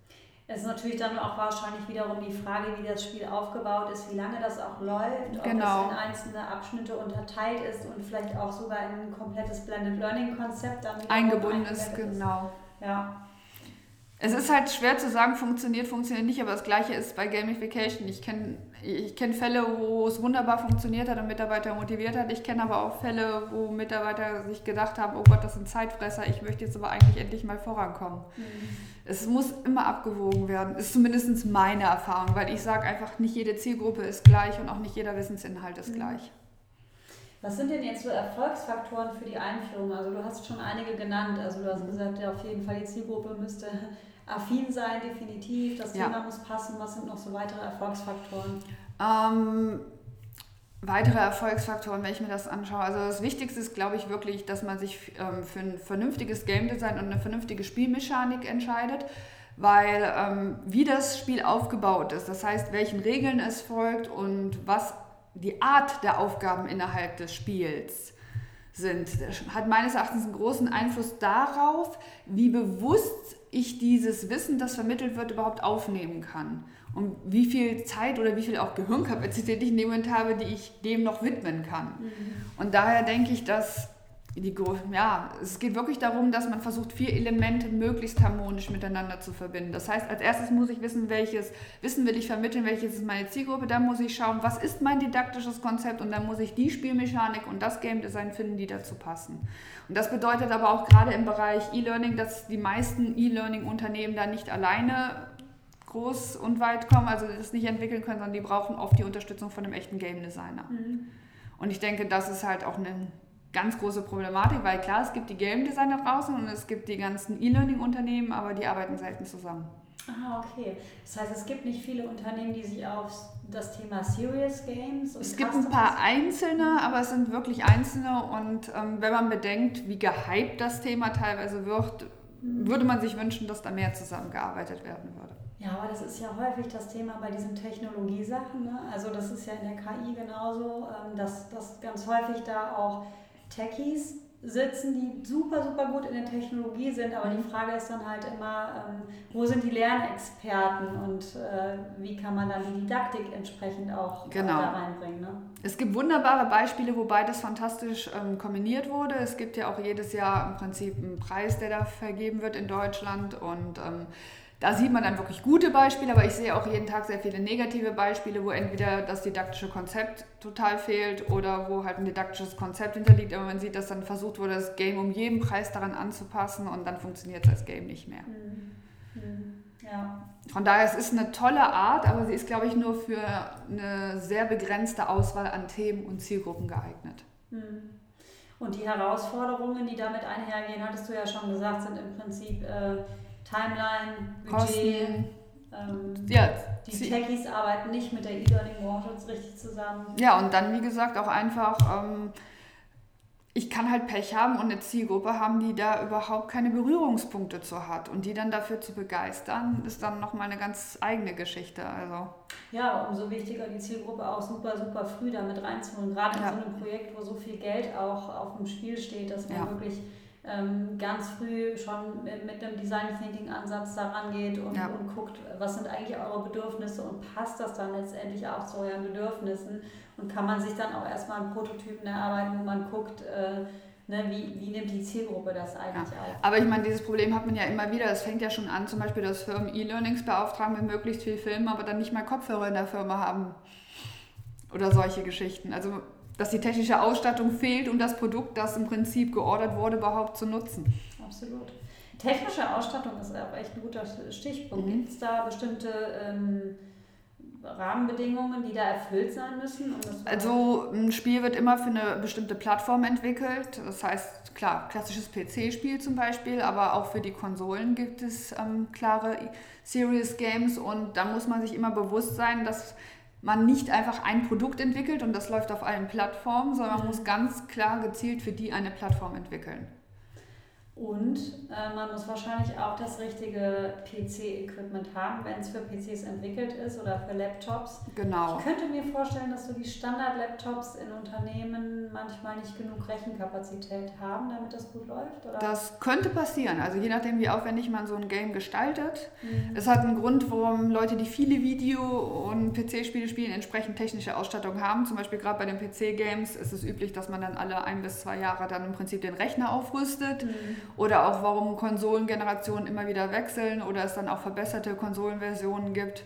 Es ist natürlich dann auch wahrscheinlich wiederum die Frage, wie das Spiel aufgebaut ist, wie lange das auch läuft, genau. ob es in einzelne Abschnitte unterteilt ist und vielleicht auch sogar in ein komplettes Blended Learning Konzept dann eingebunden ist, genau. Ja. Es ist halt schwer zu sagen, funktioniert, funktioniert nicht, aber das gleiche ist bei Gamification. Ich kenne ich kenn Fälle, wo es wunderbar funktioniert hat und Mitarbeiter motiviert hat. Ich kenne aber auch Fälle, wo Mitarbeiter sich gedacht haben, oh Gott, das sind Zeitfresser, ich möchte jetzt aber eigentlich endlich mal vorankommen. Mhm. Es muss immer abgewogen werden, ist zumindest meine Erfahrung, weil ich sage einfach, nicht jede Zielgruppe ist gleich und auch nicht jeder Wissensinhalt ist mhm. gleich. Was sind denn jetzt so Erfolgsfaktoren für die Einführung? Also du hast schon einige genannt. Also du hast gesagt, ja, auf jeden Fall die Zielgruppe müsste affin sein, definitiv. Das Thema ja. muss passen. Was sind noch so weitere Erfolgsfaktoren? Ähm, weitere Erfolgsfaktoren, wenn ich mir das anschaue. Also das Wichtigste ist, glaube ich, wirklich, dass man sich ähm, für ein vernünftiges Game Design und eine vernünftige Spielmechanik entscheidet. Weil ähm, wie das Spiel aufgebaut ist, das heißt, welchen Regeln es folgt und was die Art der Aufgaben innerhalb des Spiels sind, hat meines Erachtens einen großen Einfluss darauf, wie bewusst ich dieses Wissen, das vermittelt wird, überhaupt aufnehmen kann. Und wie viel Zeit oder wie viel auch Gehirnkapazität ich in dem Moment habe, die ich dem noch widmen kann. Mhm. Und daher denke ich, dass die, ja, es geht wirklich darum, dass man versucht, vier Elemente möglichst harmonisch miteinander zu verbinden. Das heißt, als erstes muss ich wissen, welches Wissen will ich vermitteln, welches ist meine Zielgruppe. Dann muss ich schauen, was ist mein didaktisches Konzept und dann muss ich die Spielmechanik und das Game Design finden, die dazu passen. Und das bedeutet aber auch gerade im Bereich E-Learning, dass die meisten E-Learning-Unternehmen da nicht alleine groß und weit kommen, also das nicht entwickeln können, sondern die brauchen oft die Unterstützung von einem echten Game Designer. Mhm. Und ich denke, das ist halt auch eine ganz große Problematik, weil klar, es gibt die Game Designer draußen und es gibt die ganzen E-Learning-Unternehmen, aber die arbeiten selten zusammen. Ah, okay. Das heißt, es gibt nicht viele Unternehmen, die sich auf das Thema Serious Games. es gibt ein paar einzelne, aber es sind wirklich einzelne. Und ähm, wenn man bedenkt, wie gehypt das Thema teilweise wird, mhm. würde man sich wünschen, dass da mehr zusammengearbeitet werden würde. Ja, aber das ist ja häufig das Thema bei diesen Technologiesachen. Ne? Also das ist ja in der KI genauso, ähm, dass, dass ganz häufig da auch Techies sitzen, die super, super gut in der Technologie sind, aber die. Frage ist dann halt immer, ähm, wo sind die Lernexperten und äh, wie kann man dann die Didaktik entsprechend auch genau. da reinbringen. Ne? Es gibt wunderbare Beispiele, wo beides fantastisch ähm, kombiniert wurde. Es gibt ja auch jedes Jahr im Prinzip einen Preis, der da vergeben wird in Deutschland und ähm, da sieht man dann wirklich gute Beispiele, aber ich sehe auch jeden Tag sehr viele negative Beispiele, wo entweder das didaktische Konzept total fehlt oder wo halt ein didaktisches Konzept hinterliegt, aber man sieht, dass dann versucht wurde, das Game um jeden Preis daran anzupassen und dann funktioniert das Game nicht mehr. Mhm. Ja. Von daher, es ist eine tolle Art, aber sie ist, glaube ich, nur für eine sehr begrenzte Auswahl an Themen und Zielgruppen geeignet. Mhm. Und die Herausforderungen, die damit einhergehen, hattest du ja schon gesagt, sind im Prinzip äh, Timeline, Budget. Ähm, ja, die Techies arbeiten nicht mit der E-Learning-Branche richtig zusammen. Ja, und dann, wie gesagt, auch einfach, ähm, ich kann halt Pech haben und eine Zielgruppe haben, die da überhaupt keine Berührungspunkte zu hat. Und die dann dafür zu begeistern, ist dann nochmal eine ganz eigene Geschichte. Also. Ja, umso wichtiger die Zielgruppe auch super, super früh damit reinzuholen. Gerade ja. in so einem Projekt, wo so viel Geld auch auf dem Spiel steht, dass man ja. wirklich ganz früh schon mit, mit einem Design Thinking Ansatz daran geht und, ja. und guckt, was sind eigentlich eure Bedürfnisse und passt das dann letztendlich auch zu euren Bedürfnissen und kann man sich dann auch erstmal einen Prototypen erarbeiten, wo man guckt, äh, Ne, wie, wie nimmt die Zielgruppe das eigentlich ja. auf? Aber ich meine, dieses Problem hat man ja immer wieder. Es fängt ja schon an, zum Beispiel, dass Firmen E-Learnings beauftragen mit möglichst viel Filmen, aber dann nicht mal Kopfhörer in der Firma haben. Oder solche Geschichten. Also dass die technische Ausstattung fehlt, um das Produkt, das im Prinzip geordert wurde, überhaupt zu nutzen. Absolut. Technische Ausstattung ist auch echt ein guter Stichpunkt. Mhm. Gibt es da bestimmte ähm, Rahmenbedingungen, die da erfüllt sein müssen? Um also ein Spiel wird immer für eine bestimmte Plattform entwickelt. Das heißt, klar, klassisches PC-Spiel zum Beispiel, aber auch für die Konsolen gibt es ähm, klare Serious Games und da muss man sich immer bewusst sein, dass man nicht einfach ein Produkt entwickelt und das läuft auf allen Plattformen, sondern man muss ganz klar gezielt für die eine Plattform entwickeln. Und äh, man muss wahrscheinlich auch das richtige PC-Equipment haben, wenn es für PCs entwickelt ist oder für Laptops. Genau. Ich könnte mir vorstellen, dass so die Standard-Laptops in Unternehmen manchmal nicht genug Rechenkapazität haben, damit das gut läuft. Oder? Das könnte passieren. Also je nachdem, wie aufwendig man so ein Game gestaltet. Mhm. Es hat einen Grund, warum Leute, die viele Video- und PC-Spiele spielen, entsprechend technische Ausstattung haben. Zum Beispiel gerade bei den PC-Games ist es üblich, dass man dann alle ein bis zwei Jahre dann im Prinzip den Rechner aufrüstet. Mhm oder auch warum Konsolengenerationen immer wieder wechseln oder es dann auch verbesserte Konsolenversionen gibt.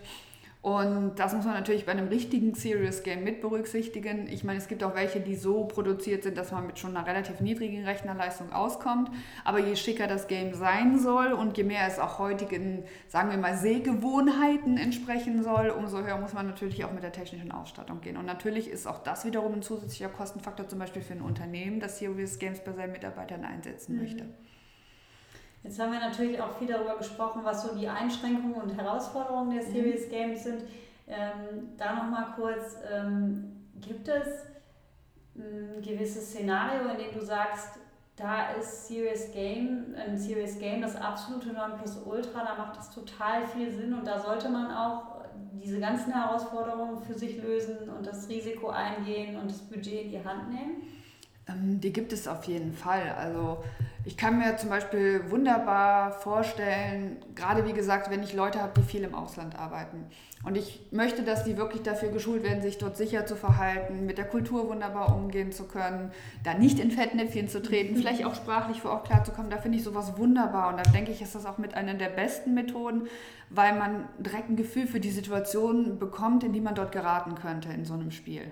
Und das muss man natürlich bei einem richtigen Serious Game mit berücksichtigen. Ich meine, es gibt auch welche, die so produziert sind, dass man mit schon einer relativ niedrigen Rechnerleistung auskommt. Aber je schicker das Game sein soll und je mehr es auch heutigen, sagen wir mal, Sehgewohnheiten entsprechen soll, umso höher muss man natürlich auch mit der technischen Ausstattung gehen. Und natürlich ist auch das wiederum ein zusätzlicher Kostenfaktor, zum Beispiel für ein Unternehmen, das Serious Games bei seinen Mitarbeitern einsetzen mhm. möchte. Jetzt haben wir natürlich auch viel darüber gesprochen, was so die Einschränkungen und Herausforderungen der mhm. Serious Games sind. Ähm, da nochmal kurz, ähm, gibt es ein gewisses Szenario, in dem du sagst, da ist Serious Game, ein Serious Game das absolute Nonplusultra, da macht es total viel Sinn und da sollte man auch diese ganzen Herausforderungen für sich lösen und das Risiko eingehen und das Budget in die Hand nehmen? Ähm, die gibt es auf jeden Fall. Also ich kann mir zum Beispiel wunderbar vorstellen, gerade wie gesagt, wenn ich Leute habe, die viel im Ausland arbeiten. Und ich möchte, dass die wirklich dafür geschult werden, sich dort sicher zu verhalten, mit der Kultur wunderbar umgehen zu können, da nicht in Fettnäpfchen zu treten, vielleicht auch sprachlich vor Ort klarzukommen. Da finde ich sowas wunderbar. Und da denke ich, ist das auch mit einer der besten Methoden, weil man direkt ein Gefühl für die Situation bekommt, in die man dort geraten könnte in so einem Spiel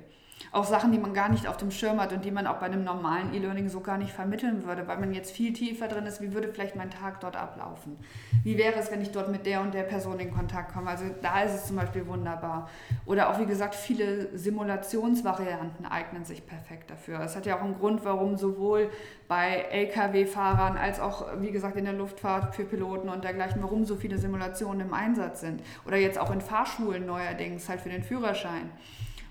auch Sachen, die man gar nicht auf dem Schirm hat und die man auch bei einem normalen E-Learning so gar nicht vermitteln würde, weil man jetzt viel tiefer drin ist, wie würde vielleicht mein Tag dort ablaufen? Wie wäre es, wenn ich dort mit der und der Person in Kontakt komme? Also da ist es zum Beispiel wunderbar. Oder auch, wie gesagt, viele Simulationsvarianten eignen sich perfekt dafür. Es hat ja auch einen Grund, warum sowohl bei Lkw-Fahrern als auch, wie gesagt, in der Luftfahrt für Piloten und dergleichen, warum so viele Simulationen im Einsatz sind. Oder jetzt auch in Fahrschulen neuerdings, halt für den Führerschein.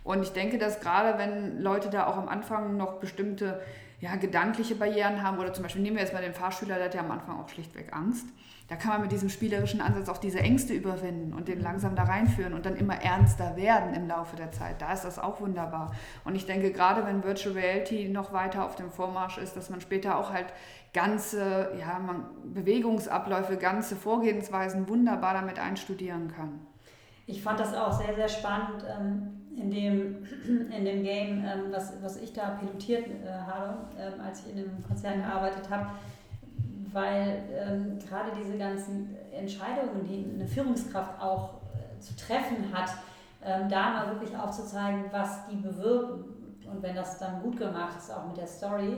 Und ich denke, dass gerade wenn Leute da auch am Anfang noch bestimmte ja, gedankliche Barrieren haben oder zum Beispiel nehmen wir jetzt mal den Fahrschüler, der hat ja am Anfang auch schlichtweg Angst. Da kann man mit diesem spielerischen Ansatz auch diese Ängste überwinden und den langsam da reinführen und dann immer ernster werden im Laufe der Zeit. Da ist das auch wunderbar. Und ich denke, gerade wenn Virtual Reality noch weiter auf dem Vormarsch ist, dass man später auch halt ganze ja, man, Bewegungsabläufe, ganze Vorgehensweisen wunderbar damit einstudieren kann. Ich fand das auch sehr, sehr spannend ähm, in, dem, in dem Game, ähm, was, was ich da pilotiert äh, habe, ähm, als ich in einem Konzern gearbeitet habe weil ähm, gerade diese ganzen Entscheidungen, die eine Führungskraft auch äh, zu treffen hat, ähm, da mal wirklich aufzuzeigen, was die bewirken und wenn das dann gut gemacht ist, auch mit der Story,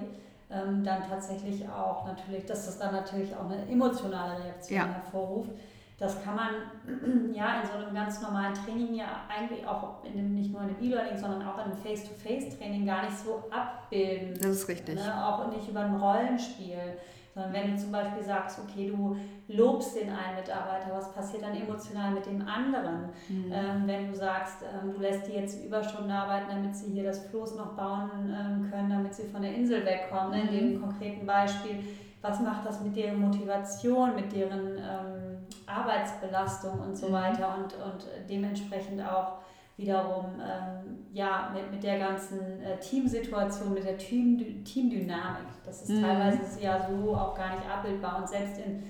ähm, dann tatsächlich auch natürlich, dass das dann natürlich auch eine emotionale Reaktion ja. hervorruft. Das kann man ja in so einem ganz normalen Training ja eigentlich auch in dem, nicht nur in dem E-Learning, sondern auch in einem Face-to-Face-Training gar nicht so abbilden. Das ist richtig. Ne? Auch nicht über ein Rollenspiel. Sondern wenn du zum Beispiel sagst, okay, du lobst den einen Mitarbeiter, was passiert dann emotional mit dem anderen? Mhm. Ähm, wenn du sagst, ähm, du lässt die jetzt Überstunden arbeiten, damit sie hier das Floß noch bauen ähm, können, damit sie von der Insel wegkommen, ne? in dem mhm. konkreten Beispiel, was macht das mit deren Motivation, mit deren ähm, Arbeitsbelastung und so mhm. weiter und, und dementsprechend auch wiederum ähm, ja, mit, mit der ganzen äh, Teamsituation, mit der Team, Teamdynamik. Das ist mhm. teilweise ja so auch gar nicht abbildbar und selbst in,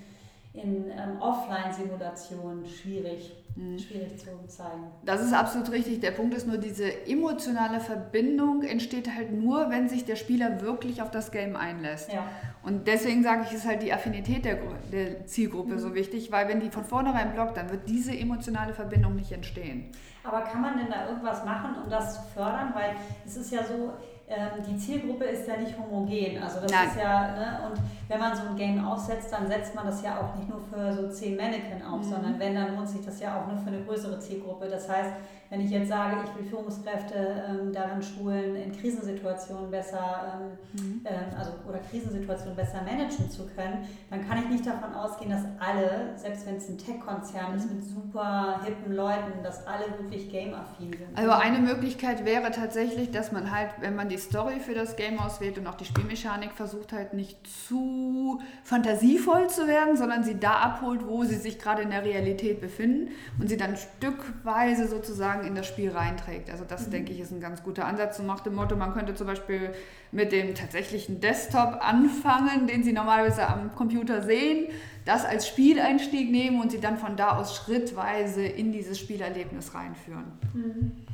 in ähm, Offline-Simulationen schwierig. Mhm. Schwierig zu zeigen. Das ist absolut richtig. Der Punkt ist nur, diese emotionale Verbindung entsteht halt nur, wenn sich der Spieler wirklich auf das Game einlässt. Ja. Und deswegen sage ich, ist halt die Affinität der, der Zielgruppe mhm. so wichtig, weil wenn die von vornherein blockt, dann wird diese emotionale Verbindung nicht entstehen. Aber kann man denn da irgendwas machen, um das zu fördern? Weil es ist ja so, ähm, die Zielgruppe ist ja nicht homogen. Also das Nein. ist ja, ne, und wenn man so ein Game aufsetzt, dann setzt man das ja auch nicht nur für so zehn Mannequin auf, mhm. sondern wenn, dann lohnt sich das ja auch nur für eine größere Zielgruppe. Das heißt, wenn ich jetzt sage, ich will Führungskräfte ähm, darin schulen, in Krisensituationen besser, ähm, mhm. ähm, also oder Krisensituationen besser managen zu können, dann kann ich nicht davon ausgehen, dass alle, selbst wenn es ein Tech-Konzern mhm. ist mit super hippen Leuten, dass alle wirklich game-affin sind. Also eine Möglichkeit wäre tatsächlich, dass man halt, wenn man die Story für das Game auswählt und auch die Spielmechanik versucht halt nicht zu fantasievoll zu werden, sondern sie da abholt, wo sie sich gerade in der Realität befinden und sie dann stückweise sozusagen sozusagen in das Spiel reinträgt. Also das, mhm. denke ich, ist ein ganz guter Ansatz. So macht dem Motto, man könnte zum Beispiel mit dem tatsächlichen Desktop anfangen, den Sie normalerweise am Computer sehen, das als Spieleinstieg nehmen und Sie dann von da aus schrittweise in dieses Spielerlebnis reinführen. Mhm.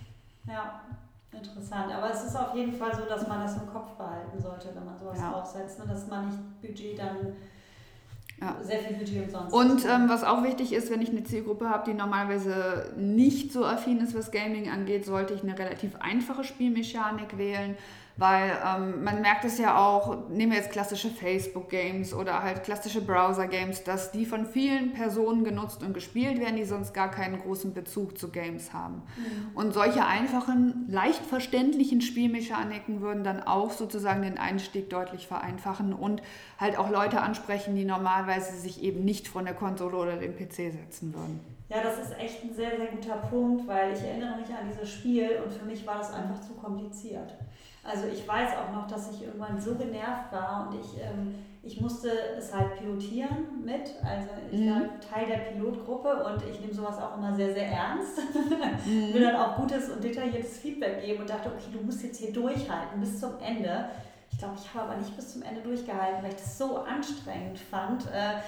Ja, interessant. Aber es ist auf jeden Fall so, dass man das im Kopf behalten sollte, wenn man sowas ja. aufsetzt, ne? dass man nicht Budget dann ja. Sehr viel Budget umsonst. Und ähm, was auch wichtig ist, wenn ich eine Zielgruppe habe, die normalerweise nicht so affin ist, was Gaming angeht, sollte ich eine relativ einfache Spielmechanik wählen weil ähm, man merkt es ja auch, nehmen wir jetzt klassische Facebook-Games oder halt klassische Browser-Games, dass die von vielen Personen genutzt und gespielt werden, die sonst gar keinen großen Bezug zu Games haben. Mhm. Und solche einfachen, leicht verständlichen Spielmechaniken würden dann auch sozusagen den Einstieg deutlich vereinfachen und halt auch Leute ansprechen, die normalerweise sich eben nicht von der Konsole oder dem PC setzen würden. Ja, das ist echt ein sehr, sehr guter Punkt, weil ich erinnere mich an dieses Spiel und für mich war das einfach zu kompliziert. Also ich weiß auch noch, dass ich irgendwann so genervt war und ich, ähm, ich musste es halt pilotieren mit. Also ich mhm. war Teil der Pilotgruppe und ich nehme sowas auch immer sehr, sehr ernst. Mhm. Will dann auch gutes und detailliertes Feedback geben und dachte, okay, du musst jetzt hier durchhalten bis zum Ende. Ich glaube, ich habe aber nicht bis zum Ende durchgehalten, weil ich das so anstrengend fand. Äh,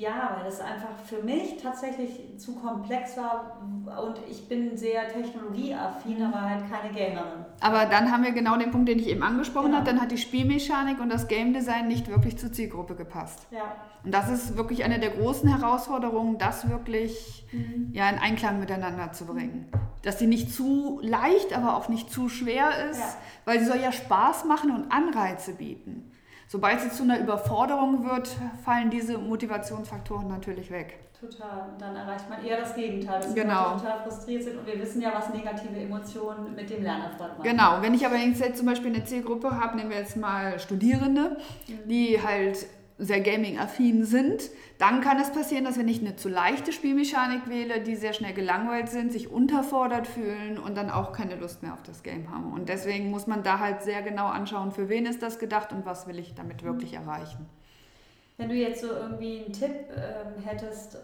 ja, weil das einfach für mich tatsächlich zu komplex war und ich bin sehr technologieaffin, mhm. aber halt keine Gamerin. Aber dann haben wir genau den Punkt, den ich eben angesprochen genau. habe. Dann hat die Spielmechanik und das Game Design nicht wirklich zur Zielgruppe gepasst. Ja. Und das ist wirklich eine der großen Herausforderungen, das wirklich mhm. ja, in Einklang miteinander zu bringen. Dass sie nicht zu leicht, aber auch nicht zu schwer ist, ja. weil sie soll ja Spaß machen und Anreize bieten. Sobald sie zu einer Überforderung wird, fallen diese Motivationsfaktoren natürlich weg. Total. Und dann erreicht man eher das Gegenteil, dass genau. wir total frustriert sind und wir wissen ja, was negative Emotionen mit dem Lernerfolg machen. Genau. Wenn ich aber jetzt zum Beispiel eine Zielgruppe habe, nehmen wir jetzt mal Studierende, mhm. die halt sehr gaming-affin sind, dann kann es passieren, dass wenn ich eine zu leichte Spielmechanik wähle, die sehr schnell gelangweilt sind, sich unterfordert fühlen und dann auch keine Lust mehr auf das Game haben. Und deswegen muss man da halt sehr genau anschauen, für wen ist das gedacht und was will ich damit wirklich erreichen. Wenn du jetzt so irgendwie einen Tipp ähm, hättest,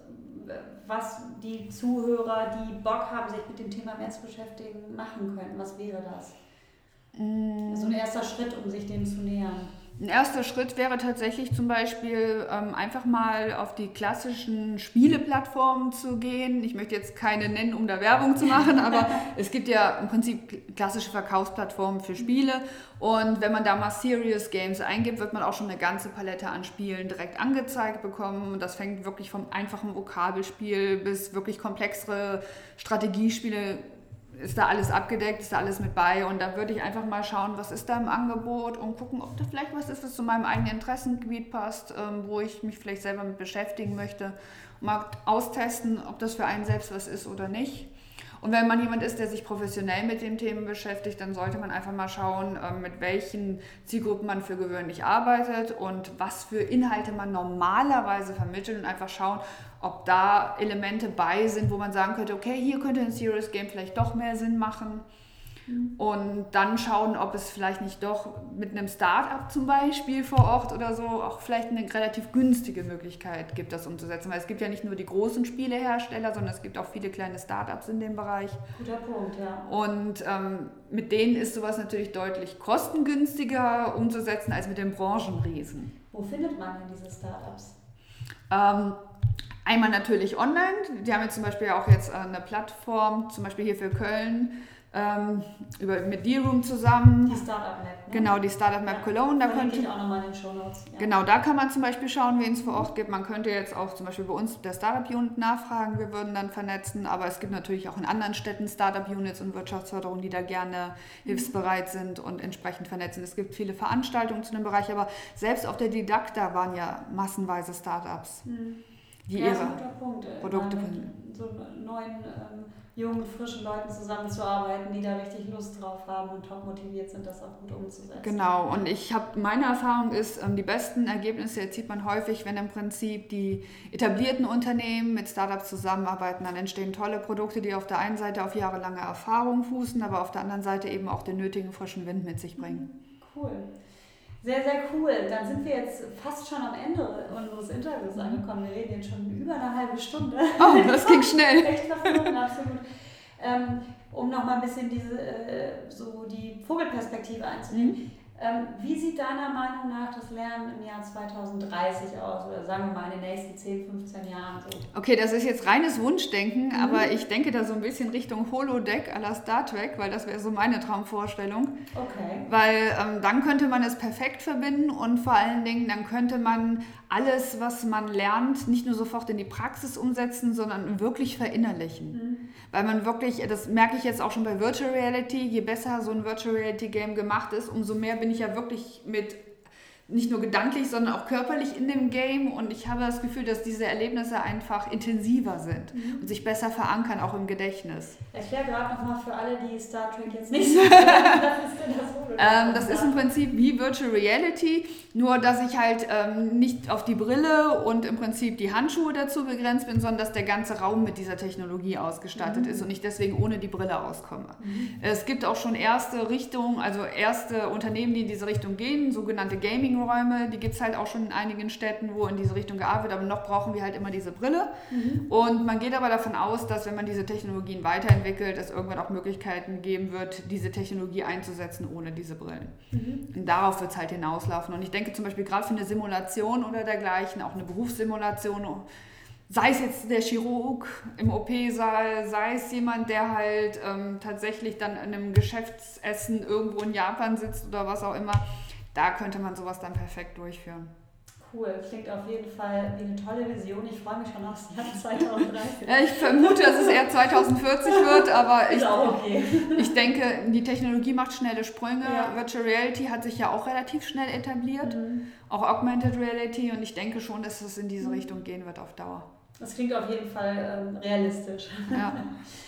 was die Zuhörer, die Bock haben, sich mit dem Thema mehr zu beschäftigen, machen können, was wäre das? Mm. So ein erster Schritt, um sich dem zu nähern. Ein erster Schritt wäre tatsächlich zum Beispiel ähm, einfach mal auf die klassischen Spieleplattformen zu gehen. Ich möchte jetzt keine nennen, um da Werbung zu machen, aber es gibt ja im Prinzip klassische Verkaufsplattformen für Spiele. Und wenn man da mal Serious Games eingibt, wird man auch schon eine ganze Palette an Spielen direkt angezeigt bekommen. Und das fängt wirklich vom einfachen Vokabelspiel bis wirklich komplexere Strategiespiele ist da alles abgedeckt, ist da alles mit bei und da würde ich einfach mal schauen, was ist da im Angebot und gucken, ob da vielleicht was ist, was zu meinem eigenen Interessengebiet passt, ähm, wo ich mich vielleicht selber mit beschäftigen möchte. Mal austesten, ob das für einen selbst was ist oder nicht. Und wenn man jemand ist, der sich professionell mit den Themen beschäftigt, dann sollte man einfach mal schauen, ähm, mit welchen Zielgruppen man für gewöhnlich arbeitet und was für Inhalte man normalerweise vermittelt und einfach schauen, ob da Elemente bei sind, wo man sagen könnte, okay, hier könnte ein Serious Game vielleicht doch mehr Sinn machen. Mhm. Und dann schauen, ob es vielleicht nicht doch mit einem Start-up zum Beispiel vor Ort oder so auch vielleicht eine relativ günstige Möglichkeit gibt, das umzusetzen. Weil es gibt ja nicht nur die großen Spielehersteller, sondern es gibt auch viele kleine Start-ups in dem Bereich. Guter Punkt, ja. Und ähm, mit denen ist sowas natürlich deutlich kostengünstiger umzusetzen als mit den Branchenriesen. Wo findet man denn diese Start-ups? Ähm, Einmal natürlich online. Die haben jetzt zum Beispiel auch jetzt eine Plattform, zum Beispiel hier für Köln, ähm, über, mit D-Room zusammen. Die Startup Map. Ne? Genau, die Startup Map ja, Cologne. Da könnte ich auch nochmal in den Show Notes. Ja. Genau, da kann man zum Beispiel schauen, wen es vor Ort gibt. Man könnte jetzt auch zum Beispiel bei uns der Startup Unit nachfragen. Wir würden dann vernetzen. Aber es gibt natürlich auch in anderen Städten Startup Units und Wirtschaftsförderung, die da gerne hilfsbereit sind und entsprechend vernetzen. Es gibt viele Veranstaltungen zu dem Bereich, aber selbst auf der Didakta waren ja massenweise Startups. Mhm die ja, ihre Punkt, Produkte finden. So neuen, ähm, jungen, frischen Leuten zusammenzuarbeiten, die da richtig Lust drauf haben und top motiviert sind, das auch gut umzusetzen. Genau, und ich habe, meine Erfahrung ist, ähm, die besten Ergebnisse erzielt man häufig, wenn im Prinzip die etablierten Unternehmen mit Startups zusammenarbeiten. Dann entstehen tolle Produkte, die auf der einen Seite auf jahrelange Erfahrung fußen, aber auf der anderen Seite eben auch den nötigen frischen Wind mit sich bringen. Cool. Sehr, sehr cool. Dann sind wir jetzt fast schon am Ende unseres Interviews angekommen. Wir reden jetzt schon über eine halbe Stunde. Oh, das ging schnell. Echt verflogen, absolut. Ähm, um nochmal ein bisschen diese, äh, so die Vogelperspektive einzunehmen. Mhm. Ähm, wie sieht deiner Meinung nach das Lernen im Jahr 2030 aus? Oder sagen wir mal in den nächsten 10, 15 Jahren so? Okay, das ist jetzt reines Wunschdenken, mhm. aber ich denke da so ein bisschen Richtung Holodeck à la Star Trek, weil das wäre so meine Traumvorstellung. Okay. Weil ähm, dann könnte man es perfekt verbinden und vor allen Dingen dann könnte man alles, was man lernt, nicht nur sofort in die Praxis umsetzen, sondern wirklich verinnerlichen. Mhm. Weil man wirklich, das merke ich jetzt auch schon bei Virtual Reality, je besser so ein Virtual Reality Game gemacht ist, umso mehr bin ich ja wirklich mit nicht nur gedanklich, sondern auch körperlich in dem Game und ich habe das Gefühl, dass diese Erlebnisse einfach intensiver sind mhm. und sich besser verankern, auch im Gedächtnis. Erklär gerade nochmal für alle, die Star Trek jetzt nicht so Was ist denn das ähm, Das ist im Prinzip wie Virtual Reality, nur dass ich halt ähm, nicht auf die Brille und im Prinzip die Handschuhe dazu begrenzt bin, sondern dass der ganze Raum mit dieser Technologie ausgestattet mhm. ist und ich deswegen ohne die Brille auskomme. Mhm. Es gibt auch schon erste Richtungen, also erste Unternehmen, die in diese Richtung gehen, sogenannte Gaming Meetingräume, die gibt es halt auch schon in einigen Städten, wo in diese Richtung gearbeitet wird, aber noch brauchen wir halt immer diese Brille. Mhm. Und man geht aber davon aus, dass wenn man diese Technologien weiterentwickelt, es irgendwann auch Möglichkeiten geben wird, diese Technologie einzusetzen ohne diese Brillen. Mhm. Und darauf wird es halt hinauslaufen. Und ich denke zum Beispiel gerade für eine Simulation oder dergleichen, auch eine Berufssimulation, sei es jetzt der Chirurg im OP-Saal, sei es jemand, der halt ähm, tatsächlich dann in einem Geschäftsessen irgendwo in Japan sitzt oder was auch immer, da könnte man sowas dann perfekt durchführen. Cool, klingt auf jeden Fall wie eine tolle Vision. Ich freue mich schon aufs Jahr 2030. ja, ich vermute, dass es eher 2040 wird, aber ich, okay. ich denke, die Technologie macht schnelle Sprünge. Ja. Virtual Reality hat sich ja auch relativ schnell etabliert, mhm. auch Augmented Reality und ich denke schon, dass es in diese mhm. Richtung gehen wird auf Dauer. Das klingt auf jeden Fall ähm, realistisch. Ja.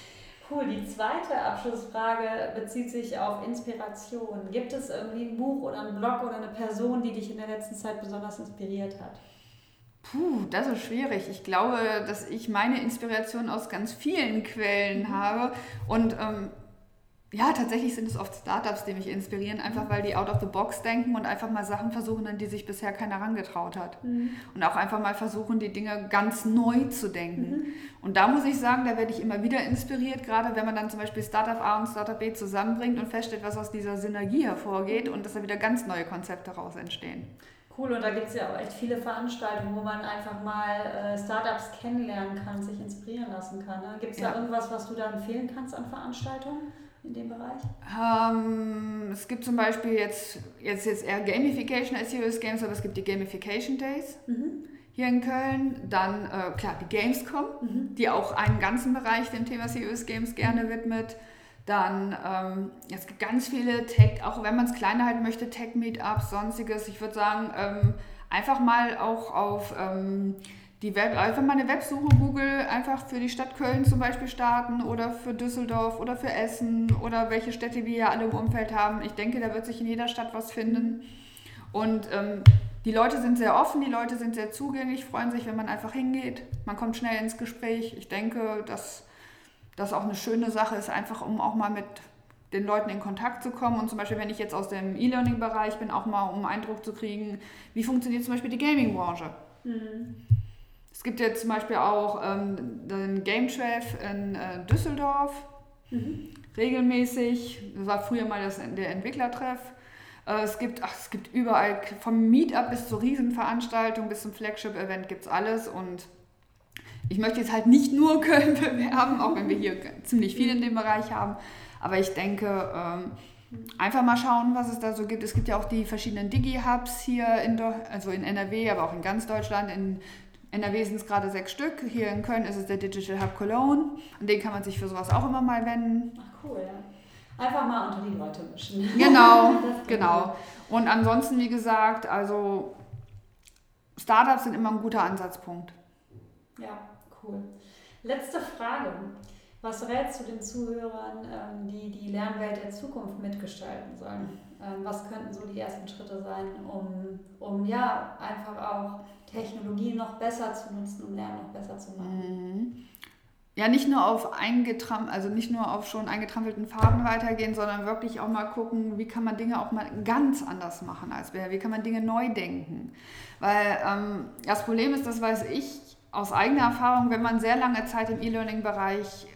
Cool, die zweite Abschlussfrage bezieht sich auf Inspiration. Gibt es irgendwie ein Buch oder einen Blog oder eine Person, die dich in der letzten Zeit besonders inspiriert hat? Puh, das ist schwierig. Ich glaube, dass ich meine Inspiration aus ganz vielen Quellen habe. Und ähm, ja, tatsächlich sind es oft Startups, die mich inspirieren, einfach weil die out of the box denken und einfach mal Sachen versuchen, an die sich bisher keiner herangetraut hat. Mhm. Und auch einfach mal versuchen, die Dinge ganz neu zu denken. Mhm. Und da muss ich sagen, da werde ich immer wieder inspiriert, gerade wenn man dann zum Beispiel Startup A und Startup B zusammenbringt und feststellt, was aus dieser Synergie hervorgeht und dass da wieder ganz neue Konzepte daraus entstehen. Cool, und da gibt es ja auch echt viele Veranstaltungen, wo man einfach mal äh, Startups kennenlernen kann, sich inspirieren lassen kann. Ne? Gibt es da ja. irgendwas, was du da empfehlen kannst an Veranstaltungen? In dem Bereich? Ähm, es gibt zum Beispiel jetzt, jetzt, jetzt eher Gamification als Serious Games, aber es gibt die Gamification Days. Mhm. Hier in Köln, dann äh, klar die Gamescom, mhm. die auch einen ganzen Bereich dem Thema Serious Games gerne widmet. Dann, ähm, es gibt ganz viele Tech, auch wenn man es kleiner halten möchte, Tech-Meetups, sonstiges. Ich würde sagen, ähm, einfach mal auch auf ähm, die Web, einfach mal eine Websuche Google einfach für die Stadt Köln zum Beispiel starten oder für Düsseldorf oder für Essen oder welche Städte wir ja alle im Umfeld haben. Ich denke, da wird sich in jeder Stadt was finden. Und ähm, die Leute sind sehr offen, die Leute sind sehr zugänglich, freuen sich, wenn man einfach hingeht. Man kommt schnell ins Gespräch. Ich denke, dass das auch eine schöne Sache ist, einfach um auch mal mit den Leuten in Kontakt zu kommen und zum Beispiel, wenn ich jetzt aus dem E-Learning-Bereich bin, auch mal um Eindruck zu kriegen, wie funktioniert zum Beispiel die Gaming-Branche. Mhm. Es gibt jetzt zum Beispiel auch ähm, den Game Treff in äh, Düsseldorf, mhm. regelmäßig. Das war früher mal das, der Entwicklertreff. Äh, es, gibt, ach, es gibt überall, vom Meetup bis zur Riesenveranstaltung, bis zum Flagship-Event gibt es alles. Und ich möchte jetzt halt nicht nur Köln bewerben, auch wenn wir hier ziemlich viel in dem Bereich haben. Aber ich denke, ähm, einfach mal schauen, was es da so gibt. Es gibt ja auch die verschiedenen Digi-Hubs hier in, also in NRW, aber auch in ganz Deutschland. In NRW sind es gerade sechs Stück. Hier in Köln ist es der Digital Hub Cologne. An den kann man sich für sowas auch immer mal wenden. Ach cool, ja. Einfach mal unter die Leute mischen. Genau, genau. Und ansonsten, wie gesagt, also Startups sind immer ein guter Ansatzpunkt. Ja, cool. Letzte Frage. Was rätst du den Zuhörern, ähm, die die Lernwelt der Zukunft mitgestalten sollen? Ähm, was könnten so die ersten Schritte sein, um, um ja einfach auch Technologie noch besser zu nutzen, um Lernen noch besser zu machen? Mhm. Ja, nicht nur auf eingetram also nicht nur auf schon eingetrampelten Faden weitergehen, sondern wirklich auch mal gucken, wie kann man Dinge auch mal ganz anders machen als bisher, wie kann man Dinge neu denken. Weil ähm, das Problem ist, das weiß ich aus eigener Erfahrung, wenn man sehr lange Zeit im E-Learning-Bereich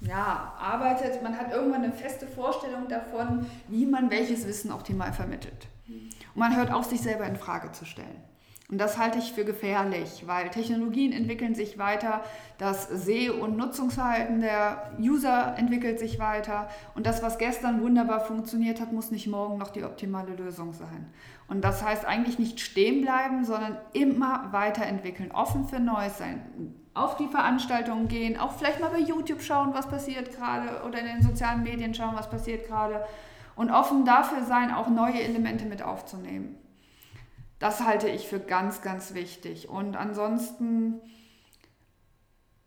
ja, arbeitet, man hat irgendwann eine feste Vorstellung davon, wie man welches Wissen optimal vermittelt. Und man hört auf, sich selber in Frage zu stellen. Und das halte ich für gefährlich, weil Technologien entwickeln sich weiter, das Seh- und Nutzungsverhalten der User entwickelt sich weiter und das, was gestern wunderbar funktioniert hat, muss nicht morgen noch die optimale Lösung sein. Und das heißt eigentlich nicht stehen bleiben, sondern immer weiterentwickeln, offen für Neues sein, auf die Veranstaltungen gehen, auch vielleicht mal bei YouTube schauen, was passiert gerade oder in den sozialen Medien schauen, was passiert gerade und offen dafür sein, auch neue Elemente mit aufzunehmen. Das halte ich für ganz, ganz wichtig. Und ansonsten,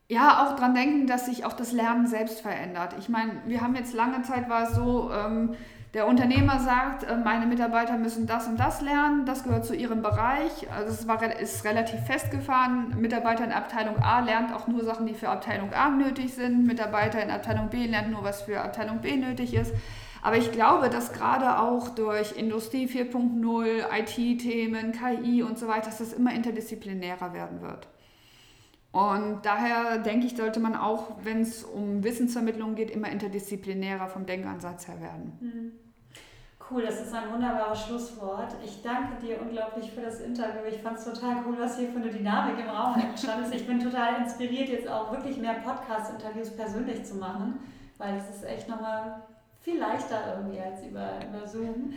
ja, auch dran denken, dass sich auch das Lernen selbst verändert. Ich meine, wir haben jetzt lange Zeit war es so, ähm, der Unternehmer sagt, äh, meine Mitarbeiter müssen das und das lernen, das gehört zu ihrem Bereich. Also es war, ist relativ festgefahren. Mitarbeiter in Abteilung A lernt auch nur Sachen, die für Abteilung A nötig sind. Mitarbeiter in Abteilung B lernt nur, was für Abteilung B nötig ist. Aber ich glaube, dass gerade auch durch Industrie 4.0, IT-Themen, KI und so weiter, dass das immer interdisziplinärer werden wird. Und daher denke ich, sollte man auch, wenn es um Wissensvermittlung geht, immer interdisziplinärer vom Denkansatz her werden. Mhm. Cool, das ist ein wunderbares Schlusswort. Ich danke dir unglaublich für das Interview. Ich fand es total cool, was hier für eine Dynamik im Raum entstanden ist. Ich bin total inspiriert, jetzt auch wirklich mehr Podcast-Interviews persönlich zu machen, weil es ist echt nochmal viel leichter irgendwie als über, über Zoom.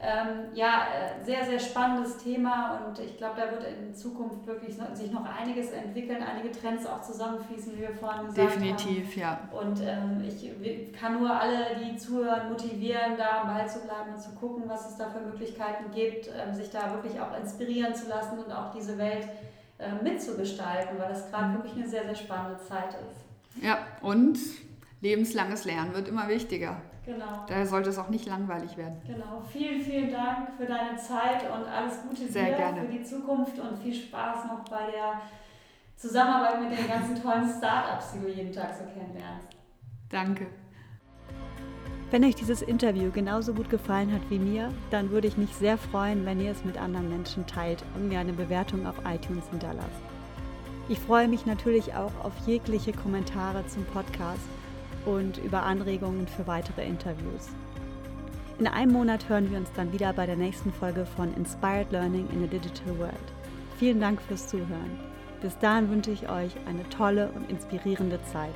Ähm, ja, äh, sehr, sehr spannendes Thema und ich glaube, da wird in Zukunft wirklich sich noch einiges entwickeln, einige Trends auch zusammenfließen, wie wir vorhin gesagt Definitiv, haben. ja. Und ähm, ich kann nur alle, die zuhören, motivieren, da am Ball zu bleiben und zu gucken, was es da für Möglichkeiten gibt, ähm, sich da wirklich auch inspirieren zu lassen und auch diese Welt äh, mitzugestalten, weil das gerade wirklich eine sehr, sehr spannende Zeit ist. Ja, und lebenslanges Lernen wird immer wichtiger. Genau. Daher sollte es auch nicht langweilig werden. Genau. Vielen, vielen Dank für deine Zeit und alles Gute Sehr dir gerne. für die Zukunft und viel Spaß noch bei der Zusammenarbeit mit den ganzen tollen Startups, die du jeden Tag so kennenlernst. Danke. Wenn euch dieses Interview genauso gut gefallen hat wie mir, dann würde ich mich sehr freuen, wenn ihr es mit anderen Menschen teilt und mir eine Bewertung auf iTunes hinterlasst. Ich freue mich natürlich auch auf jegliche Kommentare zum Podcast und über Anregungen für weitere Interviews. In einem Monat hören wir uns dann wieder bei der nächsten Folge von Inspired Learning in a Digital World. Vielen Dank fürs Zuhören. Bis dahin wünsche ich euch eine tolle und inspirierende Zeit.